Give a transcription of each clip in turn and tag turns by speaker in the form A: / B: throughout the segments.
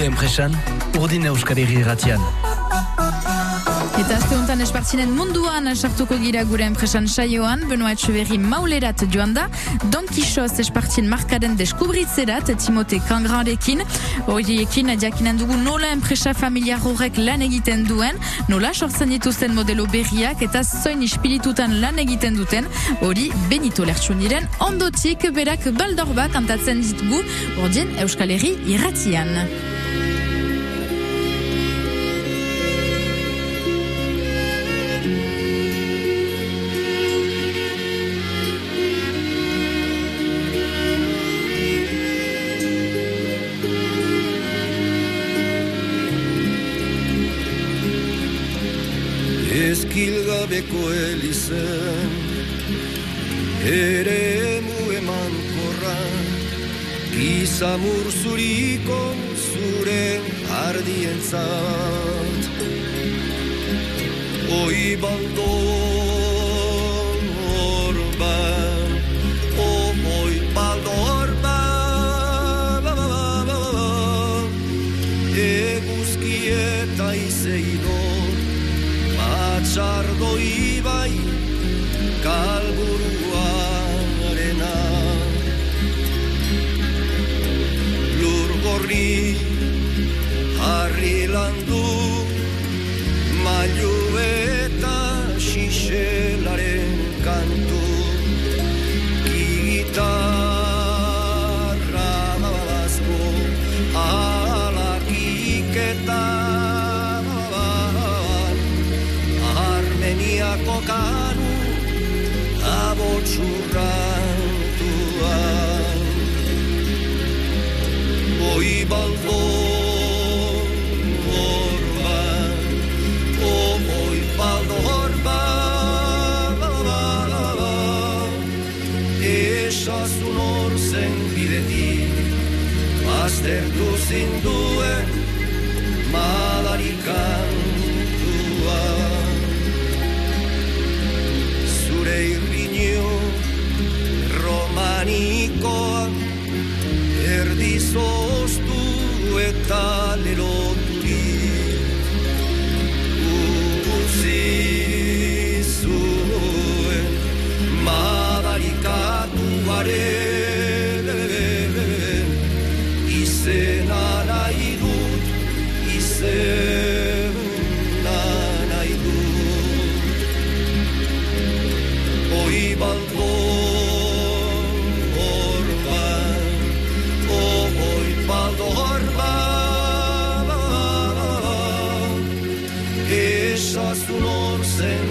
A: Gure enpresan, urdin euskal irratian.
B: Eta azte honetan espartzinen munduan sartuko gira gure enpresan saioan, Benoa Etxeberri maulerat joan da, Don Quixoz espartzin markaden deskubritzerat, Timote Kangrarekin, horiekin diakinen dugu nola enpresa familiar horrek lan egiten duen, nola sortzen dituzten modelo berriak eta zoin ispiritutan lan egiten duten, hori Benito Lertxuniren ondotik berak baldorba kantatzen ditugu, ordien Euskal Herri irratian.
C: Ezkilgabeko elizen Ere emu eman korra Gizamur zuriko zure ardientzat. Oi baldon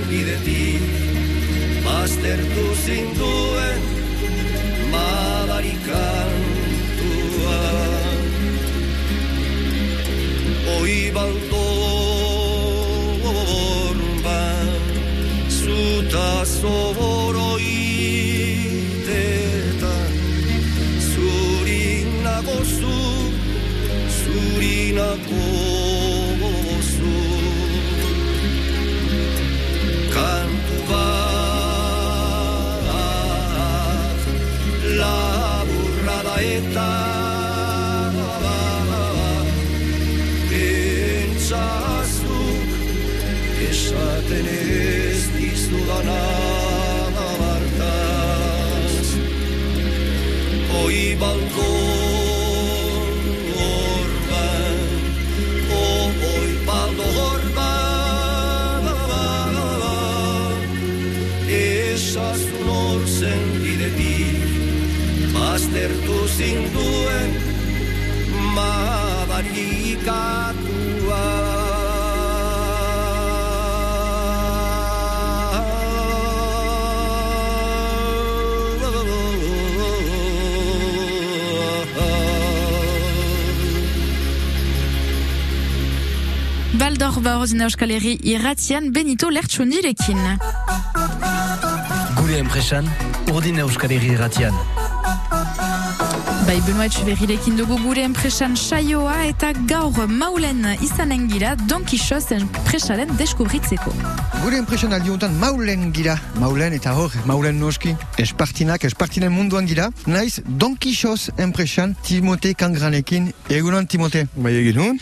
C: bidetik, baztertu zinduen madarikantuan balkon orban, o oi baldo orban Esazun hor zen bidetik, baztertu zinduen
B: Baldor Baorzina Euskal Herri irratian Benito Lertxunirekin.
A: Gure enpresan, urdin euskal irratian.
B: Bai, Benoit Berrirekin dugu gure enpresan saioa eta gaur maulen izanen gira Don Quixote enpresaren deskubritzeko.
D: Gure enpresan aldiuntan maulen gira, maulen eta hor, maulen noski, espartinak, espartinen munduan gira, naiz Don Quixote enpresan Timote Kangranekin, egunon Timote.
E: Bai egin hon?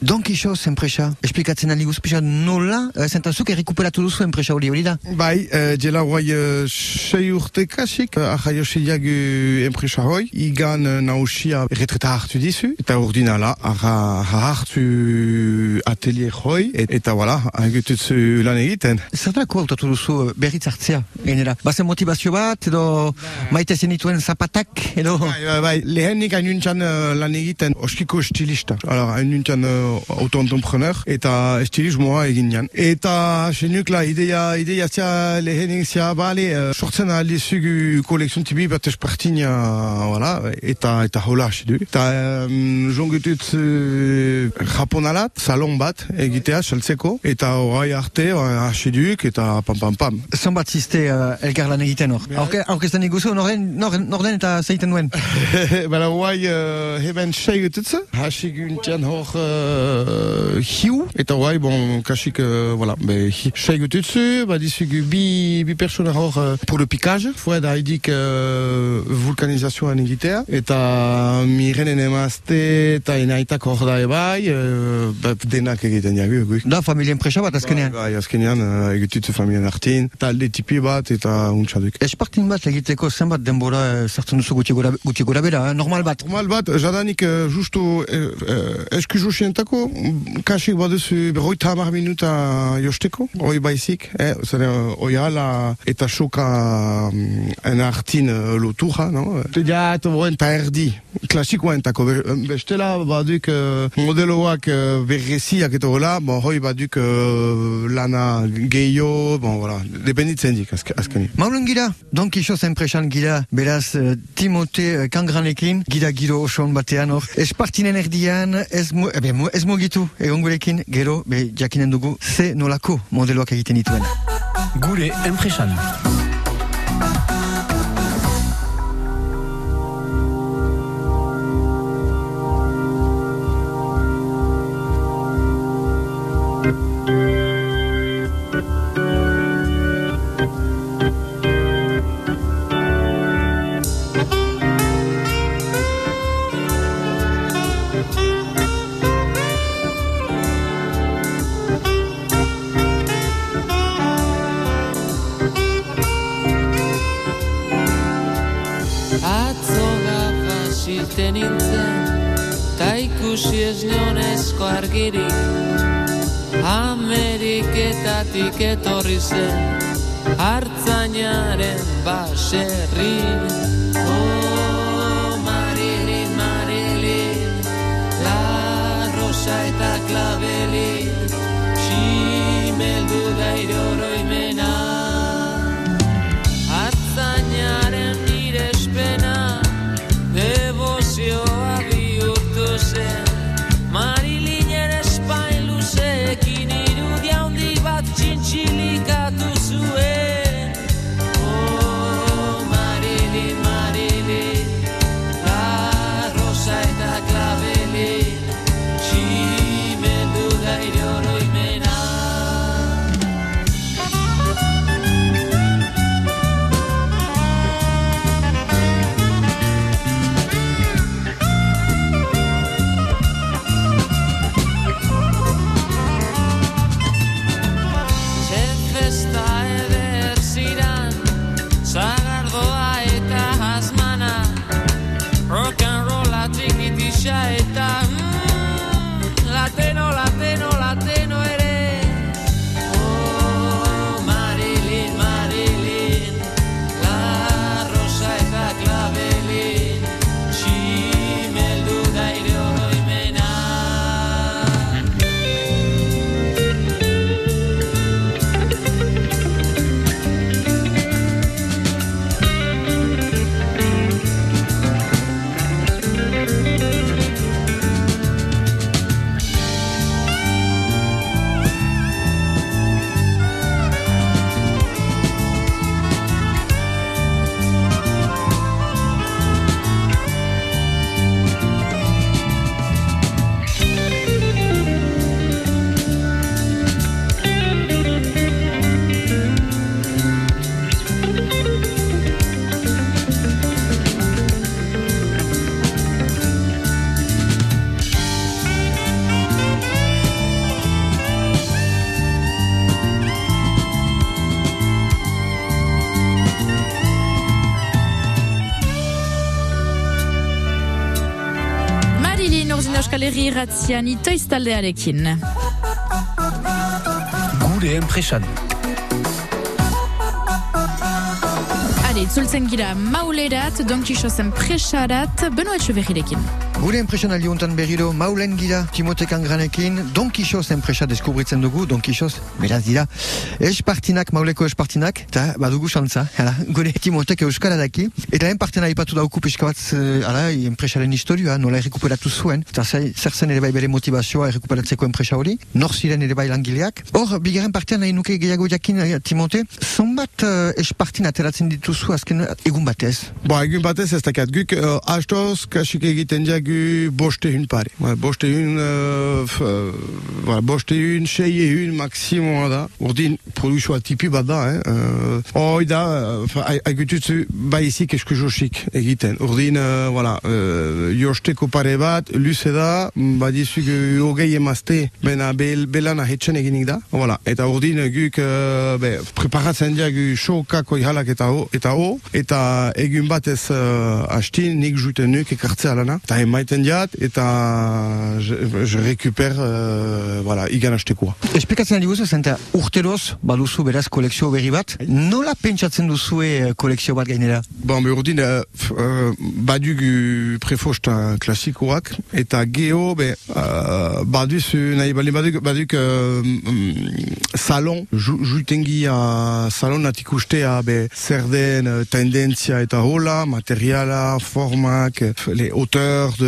D: Don Quixote enpresa, esplikatzen ali guzpisa nola, uh, zentazuk errekuperatu duzu enpresa hori hori da?
E: Bai, uh, jela guai uh, sei urte kasik, uh, ahaiosiak uh, enpresa hoi, igan uh, nausia retreta hartu dizu, eta urdinala, aha hartu atelier hoi, et, eta wala, agututzu lan egiten.
D: Zertako hautatu duzu uh, berriz hartzea, genera? Bazen motivazio bat, edo maite zenituen zapatak, edo...
E: Bai, bai, bai, lehenik hainuntzan uh, lan egiten, oskiko stilista. Alors, hainuntzan uh, auto-entrepreneur, eta estilismoa egin jan. Eta, senukla, ideia, ideia zia lehenik zia, bale, uh, sortzen aldi zugu kolekzion tibi bat espartina, voilà, eta, eta hola hasi du. Eta, um, jongutut uh, japonalat, salon bat egitea, saltzeko, eta orai arte, uh, hasi duk, eta pam pam pam.
D: Zonbat ziste uh, elkar lan egiten hor? Aurke, aurkezten iguzu, norden, norden, norden eta zeiten duen?
E: Bala, guai, uh, heben sei gututze, hasi guntian hor uh, hiu, eta guai, bon, kasik, uh, voilà, be, gututze, badizugu bi, bi persona hor uh, uh, vulkanizazioan egitea, eta mirenen emazte, eta enaitak hor da ebai, uh, ba, denak egiten jagu, guk.
D: Da, familia enpresa bat azkenean.
E: Bai, azkenean, uh, egitutze familien artin, talde tipi bat, eta untxaduk.
D: Espartin bat egiteko zenbat denbora sartzen duzu gutxi gora, gutxi gora bera, eh? normal bat.
E: Normal bat, jadanik uh, justu uh, uh, eskujusientako, kasik baduzu berroita hamar minuta josteko, hoi baizik, eh, zene, hoi ala eta soka um, en artin uh, lotura, no? Ja, eta boen ta erdi, klasikoentako, be- bestela baduk uh, modeloak uh, berreziak eta hola, bon, hoi baduk uh, lana gehiago, bon, voilà, dependitzen dik, azke- azkenik.
D: Maulen gira, Don Quixote enpresan gira, beraz eh, Timote eh, Kangranekin, gira giro oson batean hor, espartinen erdian, ez, mu, ebe, mu, ez mugitu egon gurekin, gero, be, jakinen dugu, ze nolako modeloak egiten dituen.
A: Gure enpresan.
F: Ikusi ez nionezko argirik. Ameriketatik etorri zen, hartzainaren baserri. Oh, Marilyn, Marilyn, la rosa eta klabelin, ximeldu da oroimena.
B: Urdin euskal herri ratzian itoiz taldearekin.
A: Gure enpresan.
B: Ale, itzultzen gira maulerat, Don Quixoten presarat, Beno Etxeberrirekin.
D: Gure enpresionaldi untan berriro maulen gira Timote Kangranekin Don Quixoz enpresa deskubritzen dugu. Don Quixoz, beraz dira espartinak, mauleko espartinak eta badugu xantza, hala, gure Timotek euskara daki eta lehen partena ipatu dauku pixka bat eh, hala, enpresaren historioa nola errekuperatu zuen eta zer zen ere bai bere motivazioa errekuperatzeko enpresa hori nor ziren ere bai langileak. Hor, bigarren partean nahi nuke gehiago jakin eh, Timote, zonbat uh, espartin ateratzen dituzu azken egun batez?
E: Ba, egun batez ez dakat, guk uh, astoz kasik egiten diagu boste hun pare. Ba, boste hun, uh, ba, boste hun, seie hun maksimuma da. Urdin, produkzioa tipi bat da, eh? Uh, hoi da, uh, agututzu baizik eskuzosik egiten. Urdin, uh, voilà, uh, josteko pare bat, luze da, badizuk hogei emazte, bena bel, belan ahetxen eginik da. Voilà, eta urdin guk uh, be, preparatzen diagu showkako ihalak eta ho, eta ho, eta egun batez uh, hastin nik juten nuk ekartzea lana. Eta diat, eta je, je récupère, uh, voilà, igan
D: zenta urteroz baduzu beraz kolekzio berri bat. Nola pentsatzen duzue eh, kolekzio bat gainera?
E: Bon, be urdin, uh, f- uh, badugu prefosta klasikoak, eta geho, be, uh, baduz, nahi bali baduk, baduk uh, mm, salon, ju, jutengia salon natik ustea, be, zer den tendentzia eta hola, materiala, formak, eh, les hauteurs de,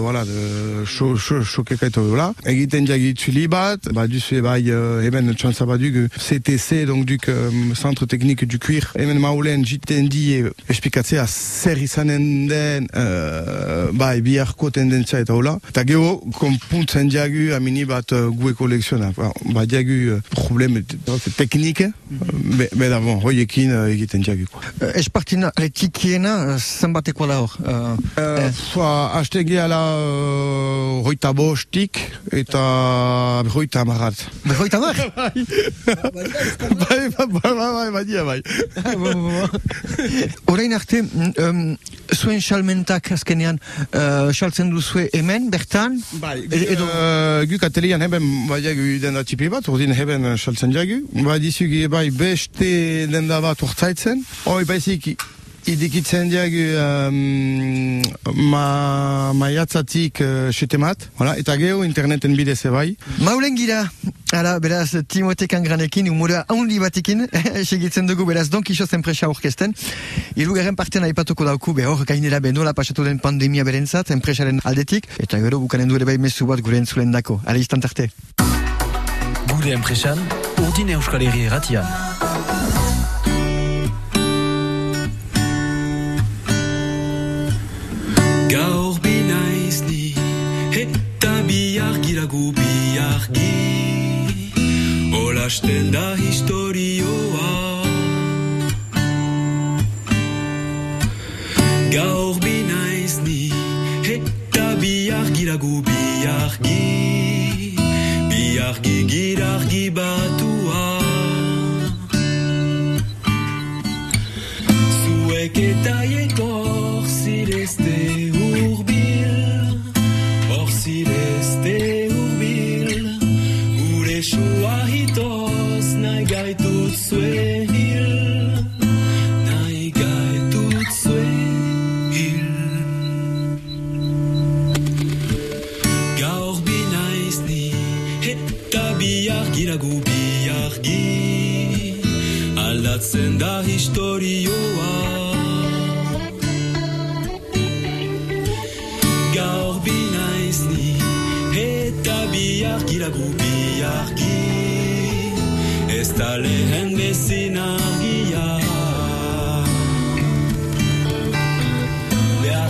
E: voilà, de cho, cho, chokeka eta hola. Egiten diagi itzuli bat, baduz, bai, uh, eben, txantza baduk, CTC, donc duk um, Centre Technique du Cuir, hemen maulen jiten di espikatzea zer izanen den uh, bai biharko tendentzia eta hola. Eta geho, konpuntzen diagu amini bat uh, gue kolekziona. Ba, ba diagu uh, probleme te- teknike, be, be da bon, hoiekin uh, egiten diagu. Quoi.
D: Uh, espartina etikiena uh, zenbatekoa da hor? Uh,
E: Uh, fa, haste gehala uh, hoita bostik eta hoita amarat.
D: Berroita mar?
E: bai, bai, bai, bai, bai, bai, bai.
D: Orain arte, um, zuen salmentak azkenean uh, saltzen duzue hemen, bertan?
E: Bai,
D: E- edo-
E: uh, guk atelian heben badiagu denda tipi bat, urdin heben uh, saltzen diagu. Badizugi bai beste denda bat urtzaitzen. Hoi baizik idikitzen diagu um, ma, maiatzatik uh, setemat. Voilà, eta geho interneten bidez bai.
D: Maulen gira, ara, beraz, Timote Kangranekin, humora haundi batekin, segitzen dugu, beraz, Don Quixote enpresa orkesten. Irugarren partean aipatuko dauku, be hor, gainera be nola pasatu den pandemia berentzat, enpresaren aldetik, eta gero bukanen du ere bai mezu bat gure entzulen dako. Ala, istant arte.
A: Gure enpresan, urdin euskal herri ratian.
G: Olasten da historioa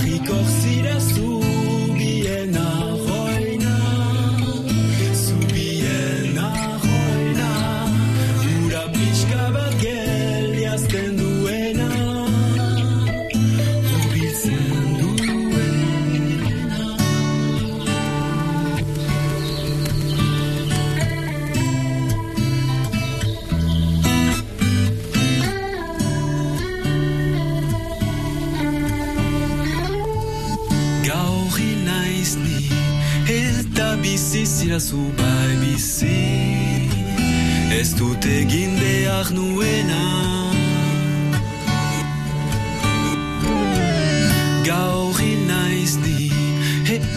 G: y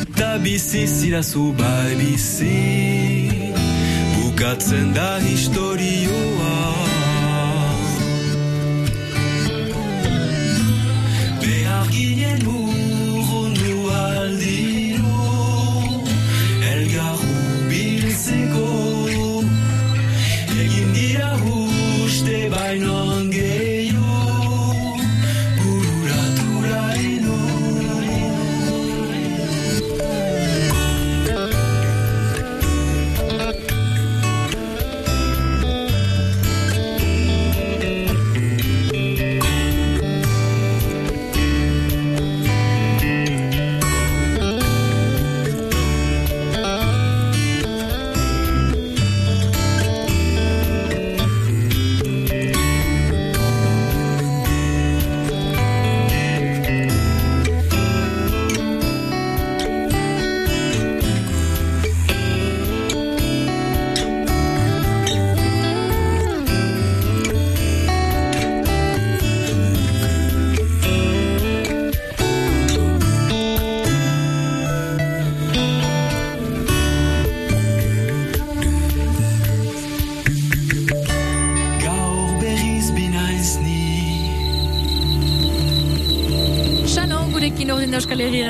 G: Eta
C: bizi zirazu bai bizi Bukatzen da historioa Behar ginen urrundu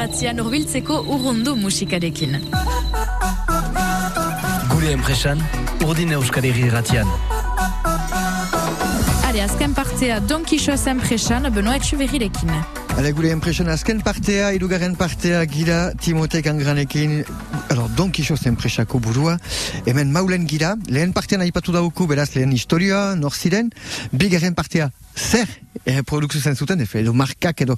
B: ratzian urbiltzeko urrundu musikarekin.
A: Gure enpresan, urdin euskal herri ratian.
B: Are, azken partea Don Quixote enpresan, Benoit Txuberrirekin.
D: Ale gure enpresan azken partea, irugarren partea gira Timotek angranekin, alors Don Quixote enpresako burua, hemen maulen gira, lehen partean aipatu dauku, beraz lehen historia, nor ziren, bigarren partea, zer eh, produkzio zen zuten, efe, edo markak, edo,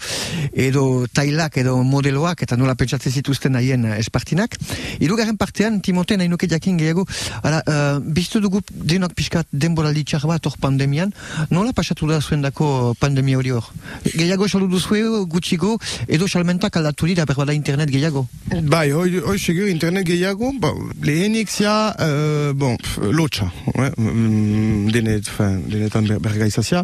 D: edo tailak, edo modeloak, eta nola pentsatzen zituzten haien eh, espartinak. Irugarren partean, Timote nahi nuke jakin gehiago, ala, uh, biztu dugu denok pixkat denboraldi txar bat hor pandemian, nola pasatu da zuen dako pandemia hori hor? Gehiago saldu duzue, gutxigo, edo salmentak aldatu dira, berbada internet gehiago.
E: Bai, hoi, hoi segur internet gehiago, ba, lehenik zia, uh, bon, lotxa, eh, mm, denet, fin, denetan ber, bergaizazia.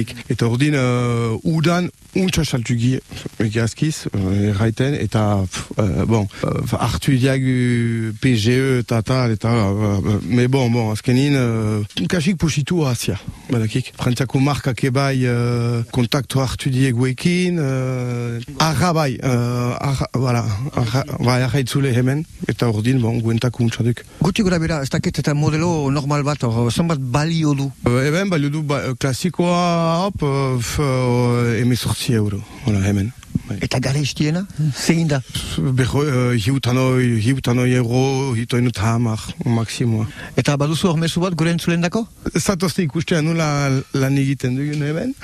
E: badakik. Eta urdin, uh, udan, untsa saltu gi, egiazkiz, uh, erraiten, eta, pf, uh, bon, uh, hartu diagu PGE eta tal, eta, uh, me bon, bon, azkenin, uh, kasik positu azia, badakik. Frantziako markak ebai uh, kontaktu hartu dieguekin, uh, arra bai, uh, arra, voilà, arra, bai, arra itzule hemen, eta urdin, bon, guentako untsa duk.
D: Gutxi gura bera, ez dakit eta modelo normal bat, hor, zonbat balio du?
E: Uh, eben, balio du, ba, klasikoa, hop, uh, f, uh, emezortzi euro, voilà, hemen.
D: Eta gare istiena, zein da.
E: Beho, uh, hiutanoi, hiutanoi euro, hitoinut hamar, maksimoa.
D: Eta baduzu hor mezu bat gure entzulen dako?
E: Zatozte ikustea nula lan egiten dugun hemen,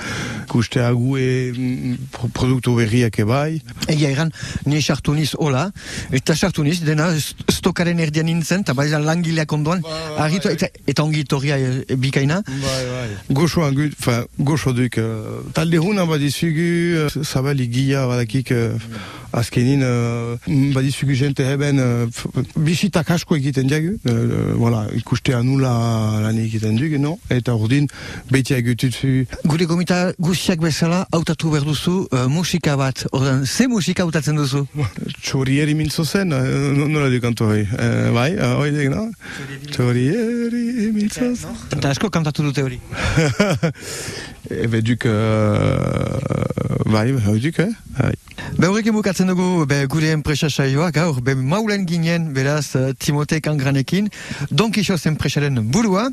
E: ikustea gu e, mm, pro- produktu berriak ebai.
D: Egia egan, ni sartu niz hola, eta sartu niz, dena st- stokaren erdian nintzen, eta bai langileak ondoan, argitu, eta, eta ongi torria e, bikaina.
E: Bai, bai. Goxoan gut, fa, goxo duk, uh, talde huna badizugu, uh, zabali gia badakik, uh, azkenin, uh, badizugu jente heben, uh, bisitak asko egiten diagu, uh, voilà, ikustea nula lan egiten dugu, no? Eta urdin, beti agututzu,
D: Gure gomita guztiak bezala, hautatu behar duzu uh, musika bat. Ordan, ze musika hautatzen duzu?
E: Txorieri mintzo zen, uh, nola du kanto hori? Uh, bai, uh, hori dek, no? Txorieri mintzo zen.
D: Eta asko kantatu dute hori.
E: Ebe duk, uh, bai, hori duk, eh? Bai.
D: Be horrekin segitzen dugu be, gure enpresa saioa, gaur, be, maulen ginen, beraz, uh, Timote Kangranekin, Don Quixoz enpresaren burua,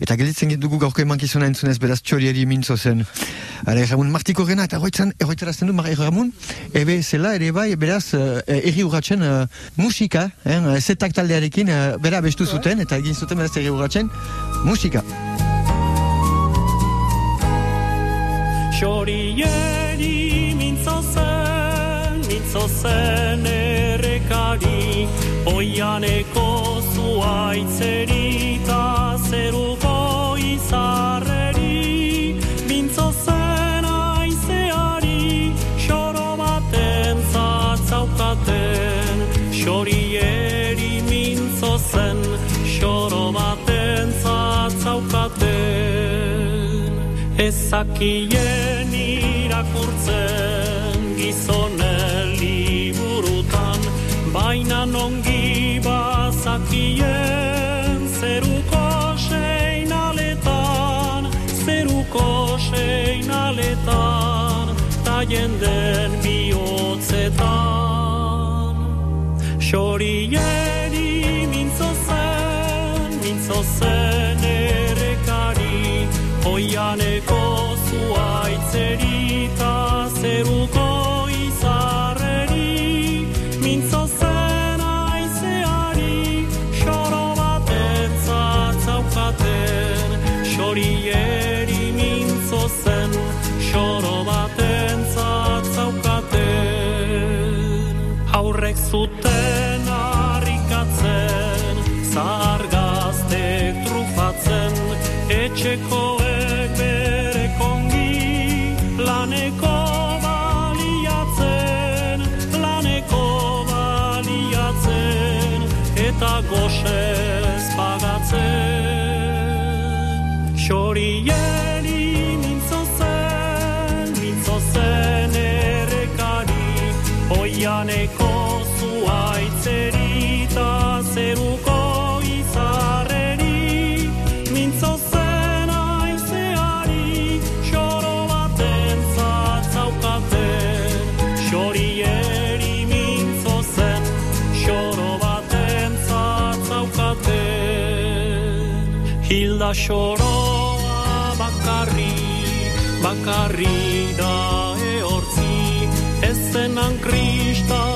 D: eta gelditzen dugu gaurko emankizuna entzunez, beraz, txorieri mintzo zen. Ara, Ramon Martiko rena, eta erroitzen, erroitzerazten du, Mar Ramon, ebe, zela, ere bai, beraz, uh, erri urratzen uh, musika, eh, zetak taldearekin, uh, bera bestu zuten, eta egin zuten, beraz, erri urratzen, musika.
H: Xorieri mintzo mintzo zen errekari Oianeko zuaitzeri ta zeruko izarreri Mintzo zen aizeari, xoro baten zatzaukaten Xorieri mintzo zen, xoro baten zatzaukaten Ezakien irakurtzen gizonen Baina nongi bazakien zeruko seinaletan Zeruko seinaletan ta jenden bihotzetan. Xorieri mintzo zen, mintzo zen errekari Oianeko zuten harrikatzen Zahar gaztek trufatzen Etxekoek bere kongi Laneko baliatzen Laneko baliatzen Eta goxez pagatzen. Xorieri mintzo zen Mintzo zen errekari Hilda xoroa bakarri, bakarri da ehortzi Ez zenan kristau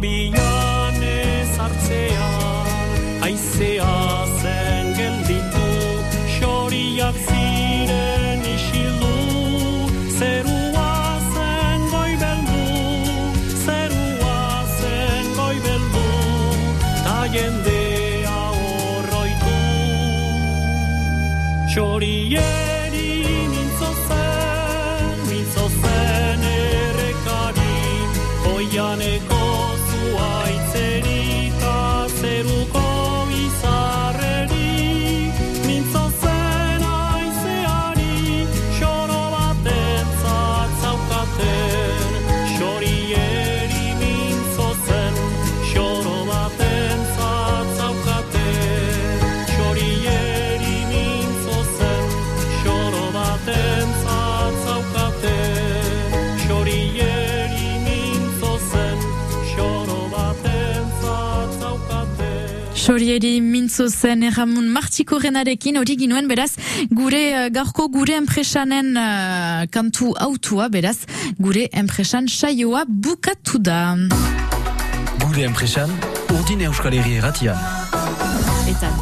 H: bilan ezartzean, zatzaukaten.
B: Xorieri mintzo zen erramun martiko renarekin hori ginuen beraz gure eh, gaurko gure enpresanen eh, kantu autua beraz gure enpresan saioa bukatu da.
A: Gure enpresan, urdin euskal herri erratian.
B: Eta